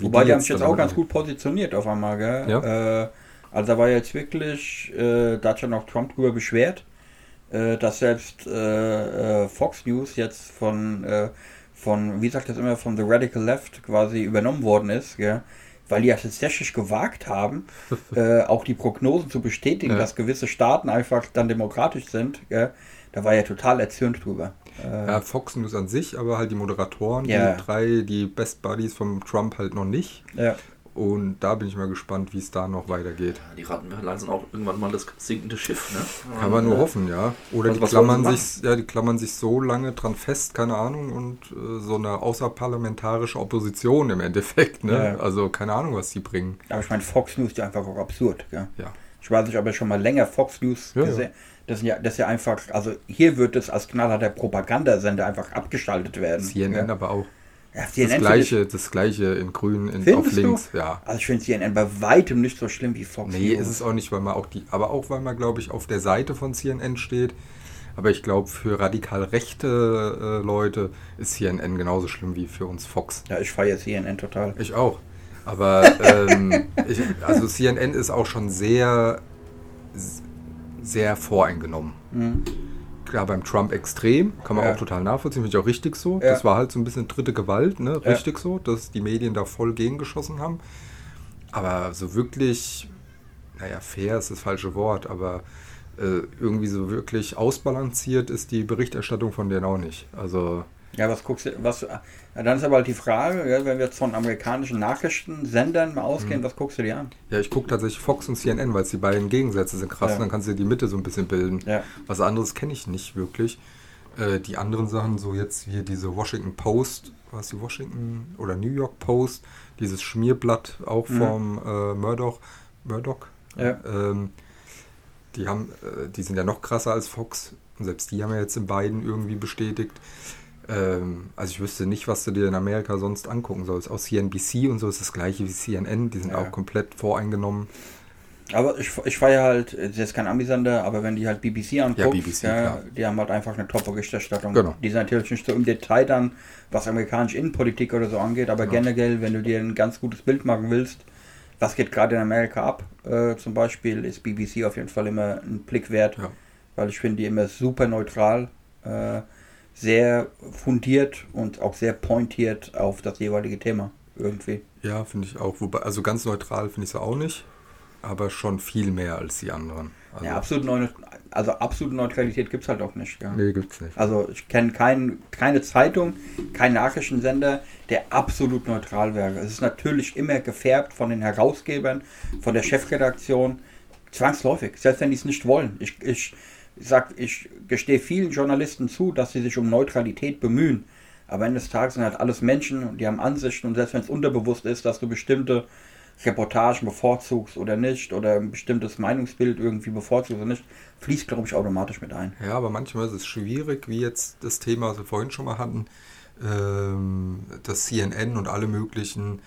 Wobei die haben jetzt sich jetzt auch damit- ganz gut positioniert auf einmal, gell? Ja. Äh, also da war jetzt wirklich, äh, da hat schon auch Trump drüber beschwert, äh, dass selbst äh, äh, Fox News jetzt von, äh, von, wie sagt das immer, von The Radical Left quasi übernommen worden ist, gell? Weil die ja tatsächlich gewagt haben, äh, auch die Prognosen zu bestätigen, Ja. dass gewisse Staaten einfach dann demokratisch sind, gell? Da war er total erzürnt drüber. Ja, Fox News an sich, aber halt die Moderatoren, Ja. die drei, die Best Buddies vom Trump halt noch nicht. ja. Und da bin ich mal gespannt, wie es da noch weitergeht. Die Rattenberger sind auch irgendwann mal das sinkende Schiff, ne? Kann man nur hoffen, ja. Oder Was- die klammern sich, ja, die klammern sich so lange dran fest, keine Ahnung, und äh, so eine außerparlamentarische Opposition im Endeffekt, ne? Ja. Also keine Ahnung, was die bringen. Aber ich meine, Fox News ist ja einfach auch absurd, gell? Ja. Ich weiß nicht, ob ihr schon mal länger Fox News Ja, gesehen Das, sind ja, das ist ja einfach, also hier wird es als knallharter Propagandasender einfach abgeschaltet werden. CNN ja. aber auch. Ja, Das gleiche, das gleiche in grün, in, auf links, ja. Ich, also ich finde CNN bei weitem nicht so schlimm wie Fox Nee, News. ist es auch nicht, weil man auch die, aber auch weil man, glaube ich, auf der Seite von CNN steht. Aber ich glaube, für radikal rechte äh, Leute ist CNN genauso schlimm wie für uns Fox. Ja, ich feiere CNN total. Ich auch. Aber ähm, ich, also CNN ist auch schon sehr, sehr voreingenommen. Mhm. Klar, beim Trump extrem, kann man Ja. auch total nachvollziehen, finde ich auch richtig so. Ja. Das war halt so ein bisschen dritte Gewalt, ne? Richtig so, dass die Medien da voll gegengeschossen haben. Aber so wirklich, naja, fair ist das falsche Wort, aber äh, irgendwie so wirklich ausbalanciert ist die Berichterstattung von denen auch nicht. Also, Ja, was guckst du, was, dann ist aber halt die Frage, ja, wenn wir jetzt von amerikanischen Nachrichtensendern mal ausgehen, Mhm. was guckst du dir an? ja, ich gucke tatsächlich Fox und CNN, weil es die beiden Gegensätze sind krass. Ja. Dann kannst du dir die Mitte so ein bisschen bilden. Ja. Was anderes kenne ich nicht wirklich. Äh, die anderen Sachen, so jetzt wie diese Washington Post, was die Washington oder New York Post, dieses Schmierblatt auch Mhm. vom äh, Murdoch, Murdoch, Ja. ähm, die haben, äh, die sind ja noch krasser als Fox und selbst die haben ja jetzt in beiden irgendwie bestätigt. Ähm, also ich wüsste nicht, was du dir in Amerika sonst angucken sollst. Auch CNBC und so ist das gleiche wie CNN, die sind Ja. auch komplett voreingenommen. Aber ich, ich feiere halt, das ist kein Amisender, aber wenn die halt BBC anguckst, Ja, BBC, klar. die haben halt einfach eine Top-Berichterstattung. Genau. Die sind natürlich nicht so im Detail dann, was amerikanische Innenpolitik oder so angeht, aber Ja. generell, wenn du dir ein ganz gutes Bild machen willst, was geht gerade in Amerika ab, äh, zum Beispiel, ist BBC auf jeden Fall immer ein Blick wert, Ja. weil ich finde die immer super neutral, äh, sehr fundiert und auch sehr pointiert auf das jeweilige Thema irgendwie. Ja, finde ich auch. Wobei, also ganz neutral finde ich sie auch nicht, aber schon viel mehr als die anderen. Also, ja, absolut neu, also absolute Neutralität gibt es halt auch nicht. Ja. Nee, gibt's nicht. Also ich kenne kein, keine Zeitung, keinen Nachrichtensender, der absolut neutral wäre. Es ist natürlich immer gefärbt von den Herausgebern, von der Chefredaktion, zwangsläufig, selbst wenn die es nicht wollen. Ich, ich sag, ich gestehe vielen Journalisten zu, dass sie sich um Neutralität bemühen. Aber Ende des Tages sind halt alles Menschen und die haben Ansichten und selbst wenn es unterbewusst ist, dass du bestimmte Reportagen bevorzugst oder nicht oder ein bestimmtes Meinungsbild irgendwie bevorzugst oder nicht, fließt, glaube ich, automatisch mit ein. Ja, aber manchmal ist es schwierig, wie jetzt das Thema, was wir vorhin schon mal hatten, ähm, dass CNN und alle möglichen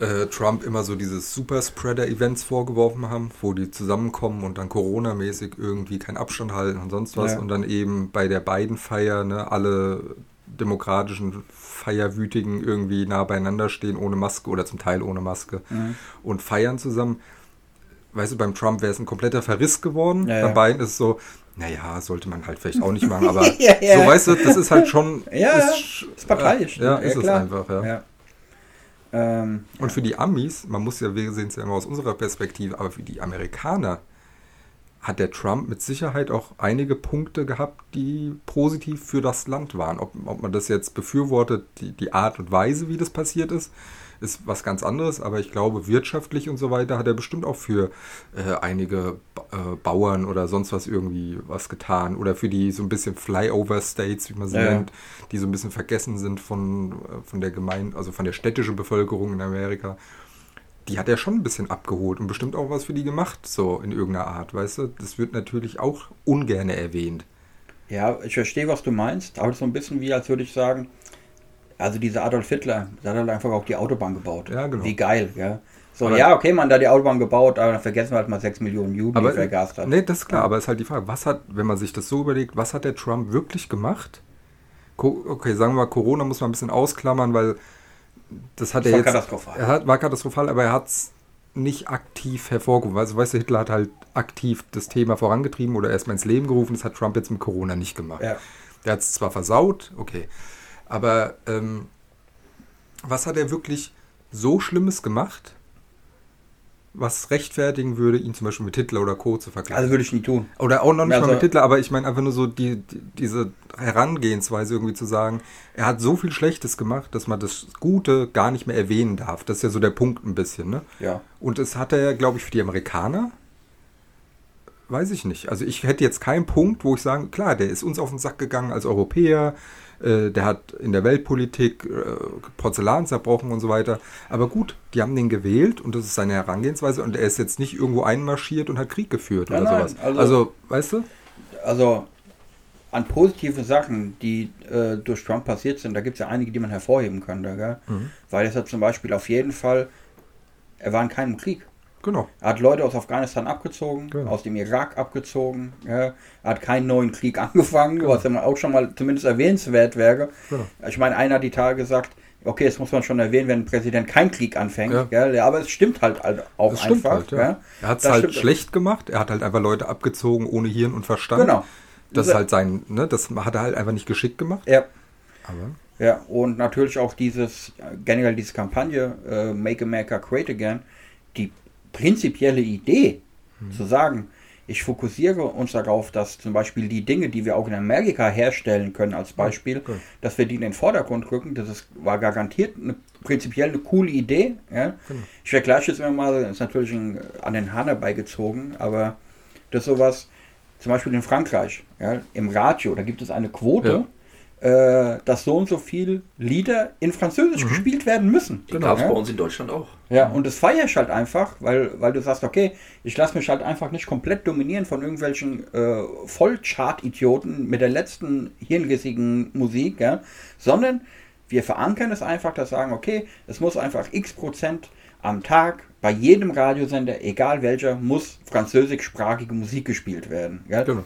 äh, Trump immer so dieses Superspreader-Events vorgeworfen haben, wo die zusammenkommen und dann Corona-mäßig irgendwie keinen Abstand halten und sonst was Ja. und dann eben bei der beiden Feier ne, alle demokratischen Feierwütigen irgendwie nah beieinander stehen, ohne Maske oder zum Teil ohne Maske Mhm. und feiern zusammen. Weißt du, beim Trump wäre es ein kompletter Verriss geworden. Ja, Bei ja. beiden ist es so, naja, sollte man halt vielleicht auch nicht machen, aber Ja, ja. so weißt du, das ist halt schon. Ja, ist, ist parteiisch. Ja, ne? ist es einfach, ja. Ähm, Und für die Amis, man muss ja, wir sehen es ja immer aus unserer Perspektive, aber für die Amerikaner hat der Trump mit Sicherheit auch einige Punkte gehabt, die positiv für das Land waren. Ob, ob man das jetzt befürwortet, die, die Art und Weise, wie das passiert ist, ist was ganz anderes. Aber ich glaube, wirtschaftlich und so weiter hat er bestimmt auch für äh, einige äh, Bauern oder sonst was irgendwie was getan. Oder für die so ein bisschen Flyover-States, wie man sie Ja. nennt, die so ein bisschen vergessen sind von, äh, von der Gemein, also von der städtischen Bevölkerung in Amerika. Die hat er schon ein bisschen abgeholt und bestimmt auch was für die gemacht, so in irgendeiner Art, weißt du? Das wird natürlich auch ungern erwähnt. ja, ich verstehe, was du meinst, aber so ein bisschen wie, als würde ich sagen, also dieser Adolf Hitler, der hat halt einfach auch die Autobahn gebaut. Ja, genau. Wie geil, ja. So, Aber- ja, okay, man hat die Autobahn gebaut, aber dann vergessen wir halt mal 6 Millionen Juden, die Aber vergast hat. nee, das ist klar, aber es ist halt die Frage, was hat, wenn man sich das so überlegt, was hat der Trump wirklich gemacht? Okay, sagen wir mal, Corona muss man ein bisschen ausklammern, weil das hat Das er war jetzt. katastrophal. Er hat, war katastrophal, aber er hat es nicht aktiv hervorgehoben. Also, weißt du, Hitler hat halt aktiv das Thema vorangetrieben oder erstmal ins Leben gerufen. Das hat Trump jetzt mit Corona nicht gemacht. Ja. Der hat es zwar versaut, okay. Aber ähm, was hat er wirklich so Schlimmes gemacht, was rechtfertigen würde, ihn zum Beispiel mit Hitler oder Co. zu vergleichen? Also würde ich nie tun. Oder auch noch nicht Also- mal mit Hitler, aber ich meine einfach nur so die, die, diese Herangehensweise irgendwie zu sagen, er hat so viel Schlechtes gemacht, dass man das Gute gar nicht mehr erwähnen darf. Das ist ja so der Punkt ein bisschen, ne? Ja. Und das hat er, glaube ich, für die Amerikaner, weiß ich nicht. Also ich hätte jetzt keinen Punkt, wo ich sagen, klar, der ist uns auf den Sack gegangen als Europäer, äh, der hat in der Weltpolitik äh, Porzellan zerbrochen und so weiter. Aber gut, die haben den gewählt und das ist seine Herangehensweise und er ist jetzt nicht irgendwo einmarschiert und hat Krieg geführt Nein, oder nein, sowas. also- Also, weißt du? Also an positiven Sachen, die äh, durch Trump passiert sind, da gibt es ja einige, die man hervorheben könnte. Gell? Mhm. Weil es hat zum Beispiel auf jeden Fall, er war in keinem Krieg. Genau. Er hat Leute aus Afghanistan abgezogen, Genau. aus dem Irak abgezogen. Ja. Er hat keinen neuen Krieg angefangen, Genau. was ja mal auch schon mal zumindest erwähnenswert wäre. Genau. Ich meine, einer hat die Tage gesagt, okay, das muss man schon erwähnen, wenn ein Präsident keinen Krieg anfängt. Ja. Gell? Ja, aber es stimmt halt auch Das einfach. halt, ja. gell? Er hat es halt schlecht gemacht. Er hat halt einfach Leute abgezogen ohne Hirn und Verstand. Genau. Das ist halt sein, ne, das hat er halt einfach nicht geschickt gemacht. Ja. Aber Ja, und natürlich auch dieses, äh, generell diese Kampagne äh, Make America Great Again, die prinzipielle Idee zu sagen, ich fokussiere uns darauf, dass zum Beispiel die Dinge, die wir auch in Amerika herstellen können, als Beispiel, cool. dass wir die in den Vordergrund rücken, das ist, war garantiert eine prinzipiell eine coole Idee. Ja? Ich vergleiche jetzt immer mal, das ist natürlich ein, an den Hahn herbeigezogen, aber das ist sowas, zum Beispiel in Frankreich, ja, im Radio, da gibt es eine Quote, äh, dass so und so viel Lieder in Französisch gespielt werden müssen. Die gab es ja? bei uns in Deutschland auch. Ja, und das feiere ich halt einfach, weil, weil du sagst, okay, ich lasse mich halt einfach nicht komplett dominieren von irgendwelchen äh, Vollchart-Idioten mit der letzten hirnrissigen Musik, ja, sondern wir verankern es einfach, dass sagen, okay, es muss einfach x Prozent am Tag bei jedem Radiosender, egal welcher, muss französischsprachige Musik gespielt werden. Ja? genau.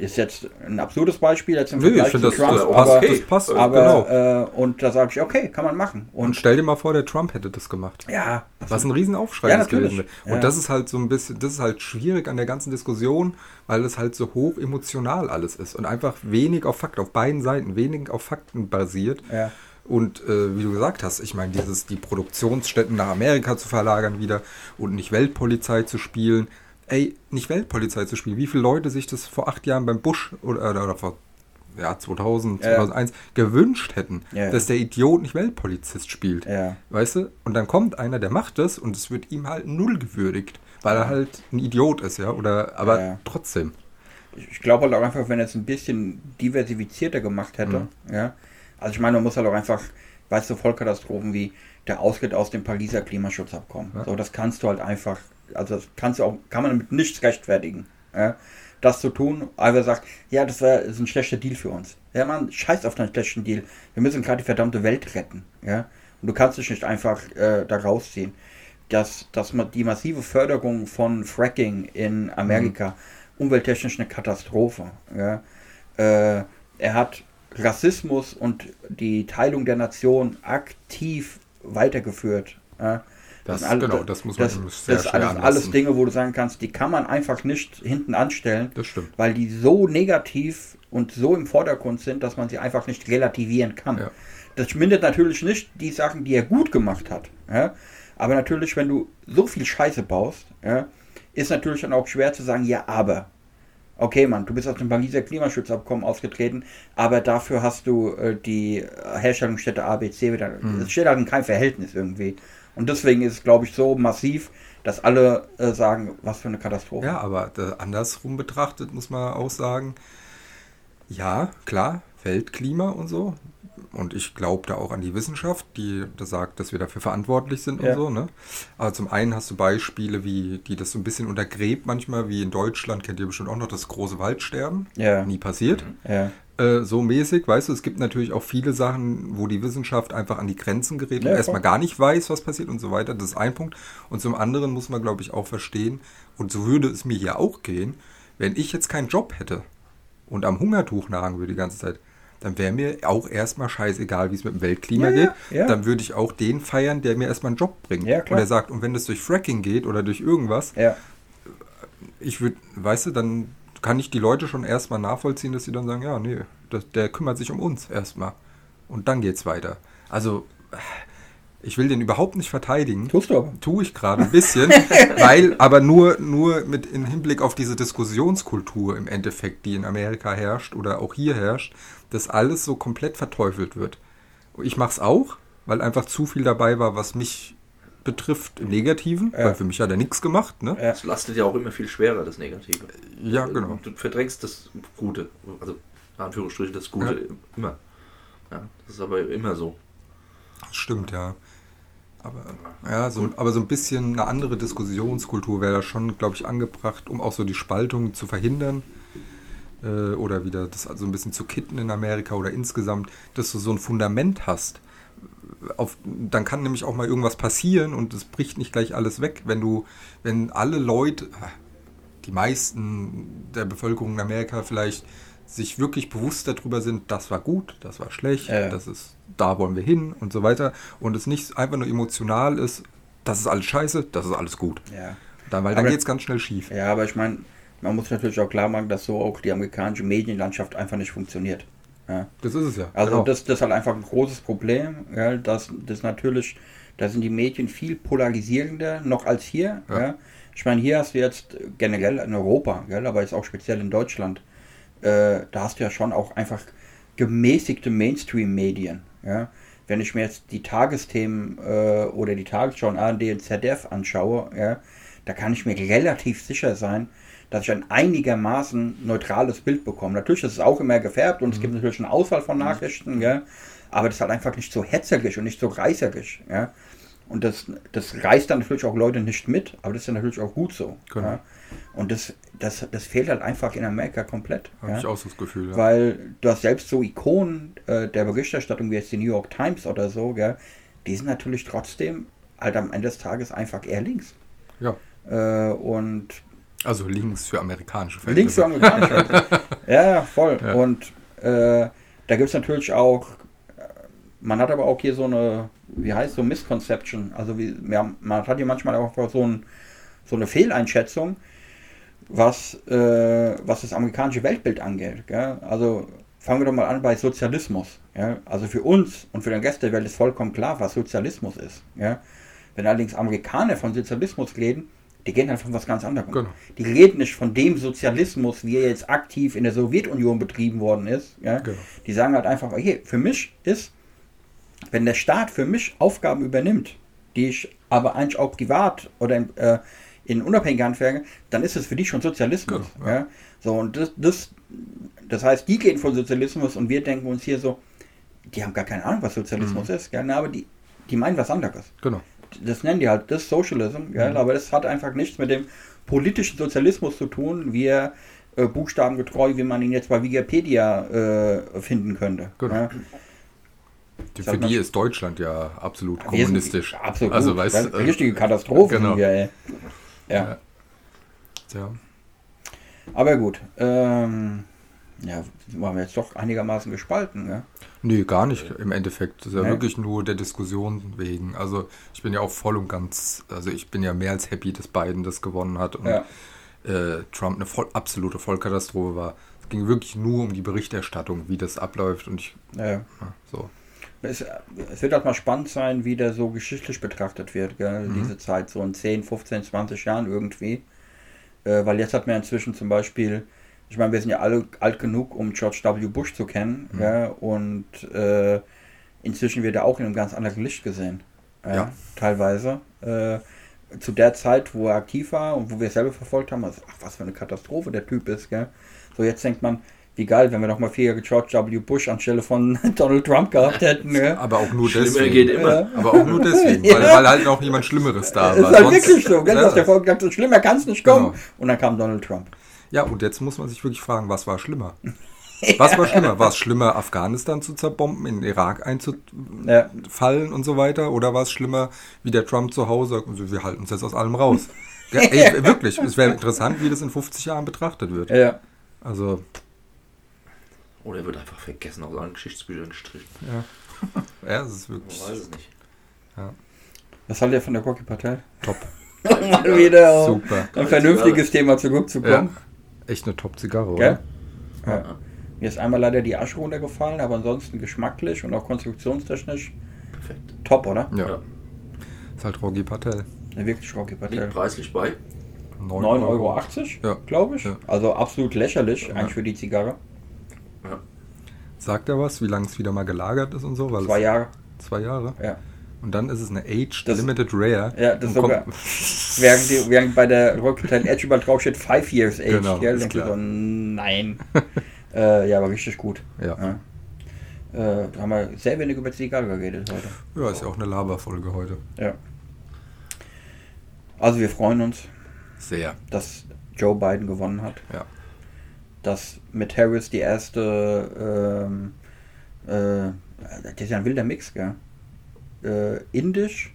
Ist jetzt ein absurdes Beispiel jetzt im Nee, ich Vergleich finde, zu das, Trump, das, aber- passt, aber, das passt. aber genau. äh, und da sage ich, okay, kann man machen. Und Und stell dir mal vor, der Trump hätte das gemacht. ja, Was ein Riesenaufschrei Ja, das natürlich. gewesen. Und Ja. das ist halt so ein bisschen, das ist halt schwierig an der ganzen Diskussion, weil es halt so hoch emotional alles ist und einfach wenig auf Fakten, auf beiden Seiten, wenig auf Fakten basiert. Ja. Und äh, wie du gesagt hast, ich meine, dieses, die Produktionsstätten nach Amerika zu verlagern wieder und nicht Weltpolizei zu spielen. Ey, nicht Weltpolizei zu spielen. Wie viele Leute sich das vor acht Jahren beim Bush oder, oder, vor ja, 2000, Ja. 2001 gewünscht hätten, Ja. dass der Idiot nicht Weltpolizist spielt. Ja. Weißt du? Und dann kommt einer, der macht das und es wird ihm halt null gewürdigt, weil er halt ein Idiot ist, ja? Oder aber trotzdem. Ich, ich glaube halt auch einfach, wenn er es ein bisschen diversifizierter gemacht hätte, Mhm. ja. Also ich meine, man muss halt auch einfach, weißt du, Vollkatastrophen wie der ausgeht aus dem Pariser Klimaschutzabkommen. Ja. So, das kannst du halt einfach, also das kannst du auch, kann man mit nichts rechtfertigen. Ja? Das zu tun, aber sagt, ja, das war ist ein schlechter Deal für uns. Ja, man, scheiß auf deinen schlechten Deal. Wir müssen gerade die verdammte Welt retten. Ja? Und du kannst dich nicht einfach äh, da rausziehen. Dass, dass man die massive Förderung von Fracking in Amerika, umwelttechnisch eine Katastrophe. Ja? Äh, er hat Rassismus und die Teilung der Nation aktiv weitergeführt. Ja? Das, sind alle- genau, das muss man das, das sehr schwer alles, alles Dinge, wo du sagen kannst, die kann man einfach nicht hinten anstellen, Das stimmt. weil die so negativ und so im Vordergrund sind, dass man sie einfach nicht relativieren kann. Ja. Das mindert natürlich nicht die Sachen, die er gut gemacht hat. Ja? Aber natürlich, wenn du so viel Scheiße baust, ja, ist natürlich dann auch schwer zu sagen, ja, aber. Okay, Mann, du bist aus dem Pariser Klimaschutzabkommen ausgetreten, aber dafür hast du äh, die Herstellungsstätte ABC wieder. Hm. Das steht halt in keinem Verhältnis irgendwie. Und deswegen ist es, glaube ich, so massiv, dass alle äh, sagen, was für eine Katastrophe. Ja, aber äh, andersrum betrachtet muss man auch sagen, ja, klar, Weltklima und so. Und ich glaube da auch an die Wissenschaft, die da sagt, dass wir dafür verantwortlich sind Ja. und so. Ne? Aber zum einen hast du Beispiele, wie die das so ein bisschen untergräbt manchmal, wie in Deutschland, kennt ihr bestimmt auch noch das große Waldsterben. Ja. Nie passiert. Ja. Äh, so mäßig, weißt du, es gibt natürlich auch viele Sachen, wo die Wissenschaft einfach an die Grenzen gerät und erstmal gar nicht weiß, was passiert und so weiter. Das ist ein Punkt. Und zum anderen muss man, glaube ich, auch verstehen, und so würde es mir hier auch gehen, wenn ich jetzt keinen Job hätte und am Hungertuch nagen würde die ganze Zeit, dann wäre mir auch erstmal scheißegal, wie es mit dem Weltklima Ja, geht. ja. Dann würde ich auch den feiern, der mir erstmal einen Job bringt. Ja, und er sagt, und wenn das durch Fracking geht oder durch irgendwas, ich würde, weißt du, dann kann ich die Leute schon erstmal nachvollziehen, dass sie dann sagen, ja, nee, das, der kümmert sich um uns erstmal. Und dann geht's weiter. Also, ich will den überhaupt nicht verteidigen. Tust du aber. Tue ich gerade ein bisschen, weil, aber nur, nur mit in Hinblick auf diese Diskussionskultur im Endeffekt, die in Amerika herrscht oder auch hier herrscht, dass alles so komplett verteufelt wird. Ich mache es auch, weil einfach zu viel dabei war, was mich betrifft im Negativen, Ja. weil für mich hat er nichts gemacht, ne? Ja. Es lastet ja auch immer viel schwerer, das Negative. Ja, genau. Du verdrängst das Gute. Also, in Anführungsstrichen, das Gute Ja. immer. Ja, das ist aber immer so. Das stimmt, ja. Aber, ja, so, aber so ein bisschen eine andere Diskussionskultur wäre da schon, glaube ich, angebracht, um auch so die Spaltung zu verhindern. Äh, oder wieder das also ein bisschen zu kitten in Amerika oder insgesamt, dass du so ein Fundament hast. Auf, dann kann nämlich auch mal irgendwas passieren und es bricht nicht gleich alles weg. Wenn du, wenn alle Leute, die meisten der Bevölkerung in Amerika vielleicht sich wirklich bewusst darüber sind, das war gut, das war schlecht, Ja. das ist, da wollen wir hin und so weiter und es nicht einfach nur emotional ist, das ist alles scheiße, das ist alles gut. Ja. Dann, weil dann Aber- geht es ganz schnell schief. Ja, aber ich meine, man muss natürlich auch klar machen, dass so auch die amerikanische Medienlandschaft einfach nicht funktioniert. Ja. Das ist es ja. Also genau. das, das ist halt einfach ein großes Problem. Ja, dass das natürlich, da sind die Medien viel polarisierender noch als hier. Ja. Ich meine, hier hast du jetzt generell in Europa, gell, aber jetzt auch speziell in Deutschland, äh, da hast du ja schon auch einfach gemäßigte Mainstream-Medien. Ja. Wenn ich mir jetzt die Tagesthemen äh, oder die Tagesschau und ARD und ZDF anschaue, ja, da kann ich mir relativ sicher sein, dass ich ein einigermaßen neutrales Bild bekomme. Natürlich ist es auch immer gefärbt und es gibt natürlich eine Auswahl von Nachrichten, gell? aber das ist halt einfach nicht so hetzerisch und nicht so reißerisch. Ja? Und das, das reißt dann natürlich auch Leute nicht mit, aber das ist ja natürlich auch gut so. Genau. Ja? Und das, das, das fehlt halt einfach in Amerika komplett. Habe ja? ich auch so das Gefühl. Ja. Weil du hast selbst so Ikonen äh, der Berichterstattung wie jetzt die New York Times oder so, gell? die sind natürlich trotzdem halt am Ende des Tages einfach eher links. ja. Äh, und Also links für amerikanische links für Verhältnisse. amerikanische. ja, ja, voll. Ja. Und äh, da gibt es natürlich auch, man hat aber auch hier so eine, wie heißt so Misconception. Also wie, ja, man hat hier manchmal auch so, ein, so eine Fehleinschätzung, was, äh, was das amerikanische Weltbild angeht. Gell? Also fangen wir doch mal an bei Sozialismus. Ja? Also für uns und für den Rest der Welt ist vollkommen klar, was Sozialismus ist. Ja? Wenn allerdings Amerikaner von Sozialismus reden, die gehen halt von was ganz anderem. Genau. Die reden nicht von dem Sozialismus, wie er jetzt aktiv in der Sowjetunion betrieben worden ist. Ja? Genau. Die sagen halt einfach, okay, für mich ist, wenn der Staat für mich Aufgaben übernimmt, die ich aber eigentlich auch privat oder in, äh, in unabhängige Handwerke, dann ist es für die schon Sozialismus. Genau, ja. ja? So, und das, das, das heißt, die gehen von Sozialismus und wir denken uns hier so, die haben gar keine Ahnung, was Sozialismus Mhm. ist. Ja? Na, aber die, die meinen was anderes. Genau. Das nennen die halt das Socialism, gell? aber das hat einfach nichts mit dem politischen Sozialismus zu tun, wie er äh, buchstabengetreu, wie man ihn jetzt bei Wikipedia äh, finden könnte. Genau. Ja? Für die ist Deutschland ja absolut kommunistisch. Absolut. Also, weißt eine richtige Katastrophe genau. hier, ey. Ja. Ja. Ja. Aber gut. Ähm, ja, waren wir jetzt doch einigermaßen gespalten. Ja? Nee, gar nicht im Endeffekt. Das ist ja Nee. wirklich nur der Diskussion wegen. Also ich bin ja auch voll und ganz, also ich bin ja mehr als happy, dass Biden das gewonnen hat und Ja. äh, Trump eine voll, absolute Vollkatastrophe war. Es ging wirklich nur um die Berichterstattung, wie das abläuft und ich, Ja. ja, so. Es, es wird halt mal spannend sein, wie der so geschichtlich betrachtet wird, gell? Mhm. diese Zeit, so in 10, 15, 20 Jahren irgendwie. Äh, weil jetzt hat man inzwischen zum Beispiel, ich meine, wir sind ja alle alt genug, um George W. Bush zu kennen, Mhm. ja? und äh, inzwischen wird er auch in einem ganz anderen Licht gesehen. Ja, Ja. Teilweise. Äh, zu der Zeit, wo er aktiv war und wo wir es selber verfolgt haben, also, ach, was für eine Katastrophe der Typ ist, gell? So, jetzt denkt man, wie geil, wenn wir noch mal vier Jahre George W. Bush anstelle von Donald Trump gehabt hätten, gell? Aber auch nur Schlimmer deswegen. geht immer. Ja. Aber auch nur deswegen, weil, Ja. weil halt noch jemand Schlimmeres da Das war. ist halt Sonst- wirklich so? Ja. Dass der Volk gesagt hat, schlimmer kann es nicht kommen. Genau. Und dann kam Donald Trump. Ja, und jetzt muss man sich wirklich fragen, was war schlimmer? Was war schlimmer? War es schlimmer, Afghanistan zu zerbomben, in den Irak einzufallen Ja. und so weiter? Oder war es schlimmer, wie der Trump zu Hause, also wir halten uns jetzt aus allem raus? Ja, ey, wirklich, es wäre interessant, wie das in 50 Jahren betrachtet wird. Ja. Also, Oder er wird einfach vergessen, aus allen Geschichtsbüchern gestrichen. ja. Ja, es ist Man wirklich weiß es nicht. Was haltet ihr von der Rocky Patel? top. Mal wieder auf Super. ein vernünftiges Thema zurückzukommen. Echt eine Top-Zigarre, oder? Ja. Mir ist einmal leider die Asche runtergefallen, aber ansonsten geschmacklich und auch konstruktionstechnisch Perfekt. top, oder? Ja. Ja. Ist halt Rogi Patel. Ja, wirklich Rocky Liegt Patel. preislich bei. 9,80 Euro, Ja. glaube ich. Ja. Also absolut lächerlich Ja. eigentlich für die Zigarre. Ja. Sagt er was, wie lange es wieder mal gelagert ist und so? Weil Zwei Jahre. Zwei Jahre. Ja. Und dann ist es eine Aged Das- Limited Rare. Ja, das sogar- Während, die, während bei der Rocky Patel Edge überall drauf steht 5 years age. Genau, gell? ist klar. so, nein. äh, ja, aber richtig gut. Ja. Ja. Äh, da haben wir sehr wenig über Zigarre geredet heute. ja, ist ja auch eine Laberfolge heute. Ja. Also wir freuen uns, Sehr. dass Joe Biden gewonnen hat. Ja. Dass mit Harris die erste, ähm, äh, das ist ja ein wilder Mix, gell? Äh, Indisch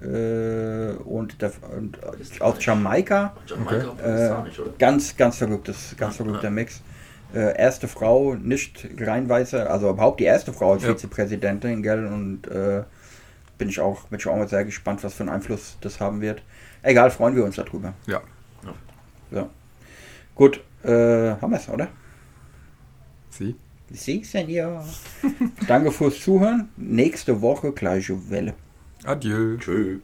äh, und, der, und aus Jamaika. Jamaika, Äh, ganz, ganz verrücktes, ganz Ja, verrückter ja. Mix. Äh, erste Frau, nicht rein weiße, also überhaupt die erste Frau als Ja. Vizepräsidentin, gell? Und äh, bin ich auch, bin ich auch mal sehr gespannt, was für einen Einfluss das haben wird. Egal, freuen wir uns darüber. Ja. So. Gut, äh, haben wir es, oder? Sie? Sie, Senior. Danke fürs Zuhören. Nächste Woche gleiche Welle. Adieu. Tschö.